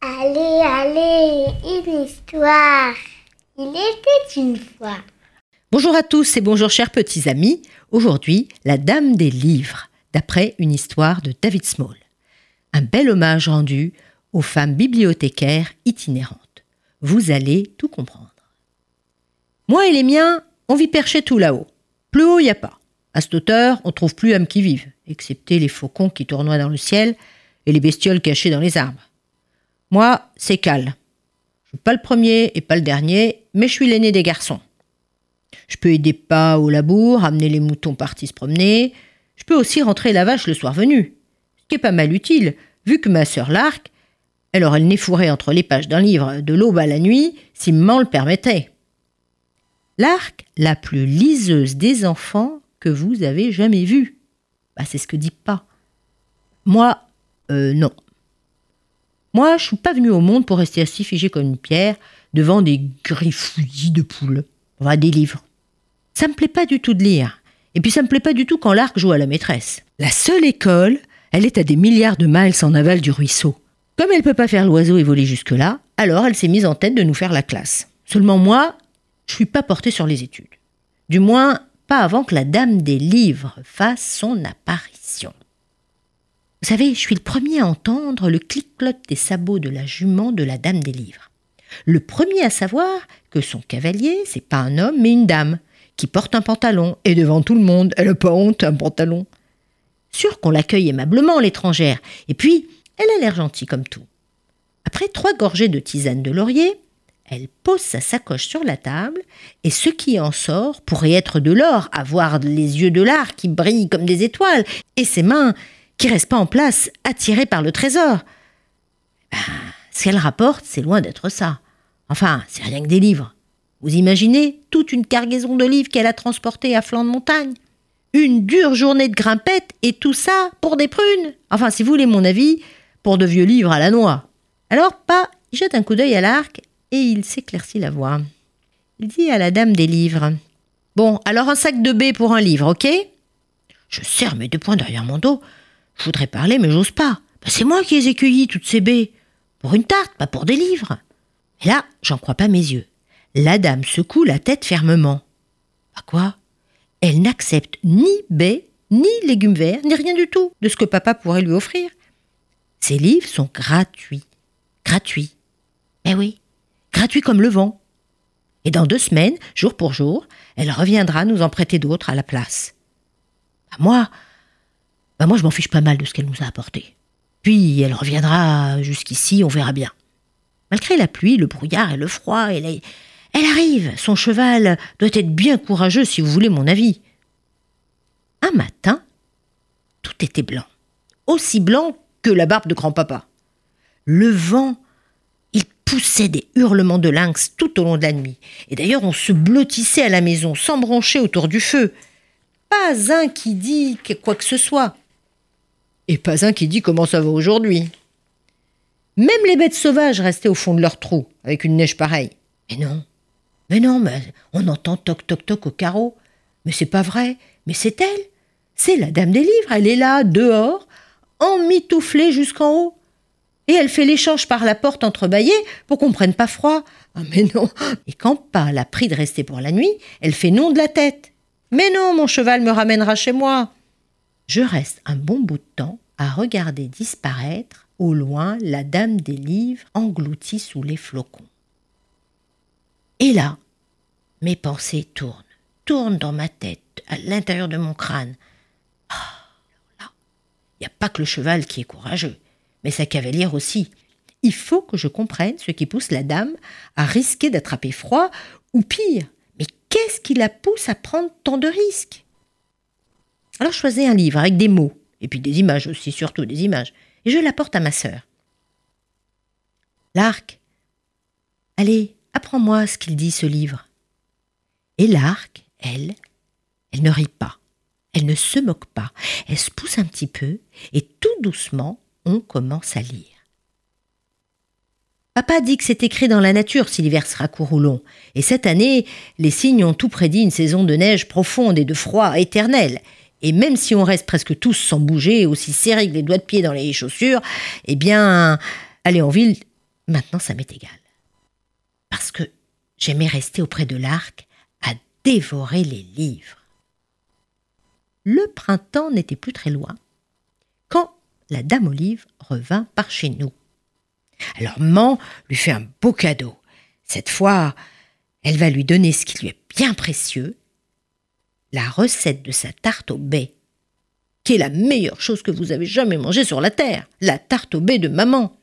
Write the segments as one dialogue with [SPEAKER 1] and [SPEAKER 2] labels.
[SPEAKER 1] Allez, allez, une histoire. Il était une fois.
[SPEAKER 2] Bonjour à tous et bonjour chers petits amis. Aujourd'hui, La Dame des Livres, d'après une histoire de David Small. Un bel hommage rendu aux femmes bibliothécaires itinérantes. Vous allez tout comprendre. Moi et les miens, on vit perché tout là-haut. Plus haut, il n'y a pas. À cette hauteur, on trouve plus âmes qui vivent, excepté les faucons qui tournoient dans le ciel et les bestioles cachées dans les arbres. Moi, c'est cal. Je suis pas le premier et pas le dernier, mais je suis l'aîné des garçons. Je peux aider pas au labour, amener les moutons partis se promener. Je peux aussi rentrer la vache le soir venu. Ce qui est pas mal utile, vu que ma sœur Larc, elle aurait le nez fourré entre les pages d'un livre de l'aube à la nuit, si maman le permettait. L'arc la plus liseuse des enfants que vous avez jamais vue. Bah, c'est ce que dit pas. Moi, euh, non. Moi, je suis pas venu au monde pour rester assis figé comme une pierre devant des griffouillis de poules. Enfin, des livres. Ça me plaît pas du tout de lire. Et puis ça me plaît pas du tout quand l'arc joue à la maîtresse. La seule école, elle est à des milliards de miles en aval du ruisseau. Comme elle peut pas faire l'oiseau et voler jusque-là, alors elle s'est mise en tête de nous faire la classe. Seulement moi, je suis pas porté sur les études. Du moins, pas avant que la dame des livres fasse son apparition. Vous savez, je suis le premier à entendre le clic-cloc des sabots de la jument de la dame des livres. Le premier à savoir que son cavalier, c'est pas un homme, mais une dame, qui porte un pantalon, et devant tout le monde, elle n'a pas honte, un pantalon. Sûr qu'on l'accueille aimablement, l'étrangère, et puis, elle a l'air gentille comme tout. Après trois gorgées de tisane de laurier, elle pose sa sacoche sur la table, et ce qui en sort pourrait être de l'or, avoir les yeux de l'art qui brillent comme des étoiles, et ses mains qui restent pas en place, attirées par le trésor. Ben, ce qu'elle rapporte, c'est loin d'être ça. Enfin, c'est rien que des livres. Vous imaginez toute une cargaison de livres qu'elle a transportés à flanc de montagne Une dure journée de grimpette et tout ça pour des prunes Enfin, si vous voulez mon avis, pour de vieux livres à la noix. Alors, pas, jette un coup d'œil à l'arc et il s'éclaircit la voix. Il dit à la dame des livres Bon, alors un sac de baies pour un livre, ok? Je serre mes deux poings derrière mon dos. Je voudrais parler, mais j'ose pas. Ben, c'est moi qui ai accueilli toutes ces baies. Pour une tarte, pas pour des livres. Et là, j'en crois pas mes yeux. La dame secoue la tête fermement. À quoi? Elle n'accepte ni baies, ni légumes verts, ni rien du tout de ce que papa pourrait lui offrir. Ces livres sont gratuits. Gratuits. Eh oui, gratuits comme le vent. Et dans deux semaines, jour pour jour, elle reviendra nous en prêter d'autres à la place. À moi, bah moi je m'en fiche pas mal de ce qu'elle nous a apporté. Puis elle reviendra jusqu'ici, on verra bien. Malgré la pluie, le brouillard et le froid, elle, elle arrive. Son cheval doit être bien courageux, si vous voulez mon avis. Un matin, tout était blanc. Aussi blanc que la barbe de grand-papa. Le vent, poussait des hurlements de lynx tout au long de la nuit. Et d'ailleurs, on se blottissait à la maison, sans broncher autour du feu. Pas un qui dit quoi que ce soit. Et pas un qui dit comment ça va aujourd'hui. Même les bêtes sauvages restaient au fond de leur trou, avec une neige pareille. Mais non, mais non, mais on entend toc toc toc au carreau. Mais c'est pas vrai, mais c'est elle. C'est la dame des livres, elle est là, dehors, emmitouflée jusqu'en haut. Et elle fait l'échange par la porte entrebâillée pour qu'on prenne pas froid. Ah mais non. Et quand pas l'a pris de rester pour la nuit, elle fait non de la tête. Mais non, mon cheval me ramènera chez moi. Je reste un bon bout de temps à regarder disparaître au loin, la dame des livres engloutie sous les flocons. Et là, mes pensées tournent, tournent dans ma tête, à l'intérieur de mon crâne. Ah, là, il n'y a pas que le cheval qui est courageux, mais sa cavalière aussi. Il faut que je comprenne ce qui pousse la dame à risquer d'attraper froid, ou pire, mais qu'est-ce qui la pousse à prendre tant de risques? Alors je choisis un livre avec des mots, et puis des images aussi, surtout des images et je l'apporte à ma sœur. L'arc, allez, apprends-moi ce qu'il dit ce livre. Et l'arc, elle, elle ne rit pas, elle ne se moque pas, elle se pousse un petit peu, et tout doucement, on commence à lire. Papa dit que c'est écrit dans la nature si l'hiver sera court ou long, et cette année, les signes ont tout prédit une saison de neige profonde et de froid éternel, Et même si on reste presque tous sans bouger, aussi serrés que les doigts de pied dans les chaussures, eh bien, aller en ville, maintenant ça m'est égal. Parce que j'aimais rester auprès de l'arc à dévorer les livres. Le printemps n'était plus très loin la dame Olive revint par chez nous. Alors maman lui fait un beau cadeau. Cette fois, elle va lui donner ce qui lui est bien précieux, la recette de sa tarte au baies, qui est la meilleure chose que vous avez jamais mangée sur la terre, la tarte au baies de maman.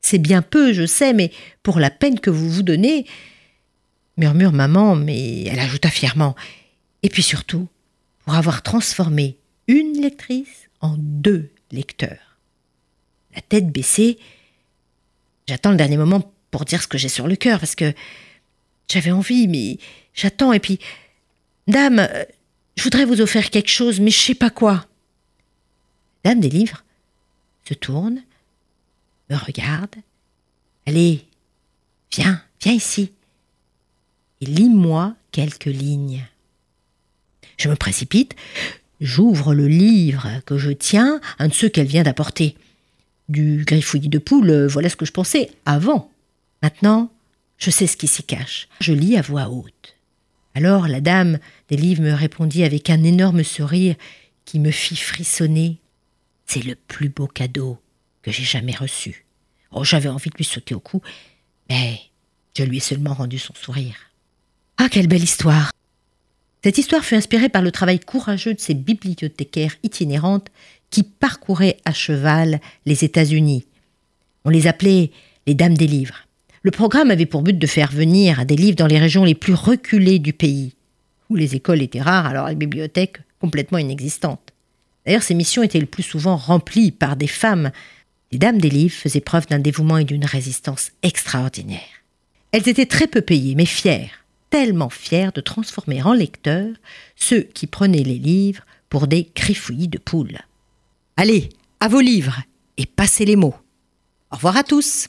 [SPEAKER 2] C'est bien peu, je sais, mais pour la peine que vous vous donnez, murmure maman, mais elle ajouta fièrement, et puis surtout, pour avoir transformé une lectrice en deux lecteurs. La tête baissée, j'attends le dernier moment pour dire ce que j'ai sur le cœur, parce que j'avais envie, mais j'attends, et puis, Dame, je voudrais vous offrir quelque chose, mais je sais pas quoi. Dame des livres se tourne, me regarde. Allez, viens, viens ici. Et lis-moi quelques lignes. Je me précipite, j'ouvre le livre que je tiens, un de ceux qu'elle vient d'apporter. Du griffouillis de poule, voilà ce que je pensais avant. Maintenant, je sais ce qui s'y cache. Je lis à voix haute. Alors la dame des livres me répondit avec un énorme sourire qui me fit frissonner. C'est le plus beau cadeau que j'ai jamais reçu. Oh, j'avais envie de lui sauter au cou, mais je lui ai seulement rendu son sourire. Ah, quelle belle histoire Cette histoire fut inspirée par le travail courageux de ces bibliothécaires itinérantes qui parcouraient à cheval les États-Unis. On les appelait les Dames des livres. Le programme avait pour but de faire venir des livres dans les régions les plus reculées du pays, où les écoles étaient rares, alors les bibliothèques complètement inexistantes. D'ailleurs, ces missions étaient le plus souvent remplies par des femmes. Les dames des livres faisaient preuve d'un dévouement et d'une résistance extraordinaires. Elles étaient très peu payées, mais fières, tellement fières de transformer en lecteurs ceux qui prenaient les livres pour des griffouillis de poules. Allez, à vos livres et passez les mots. Au revoir à tous.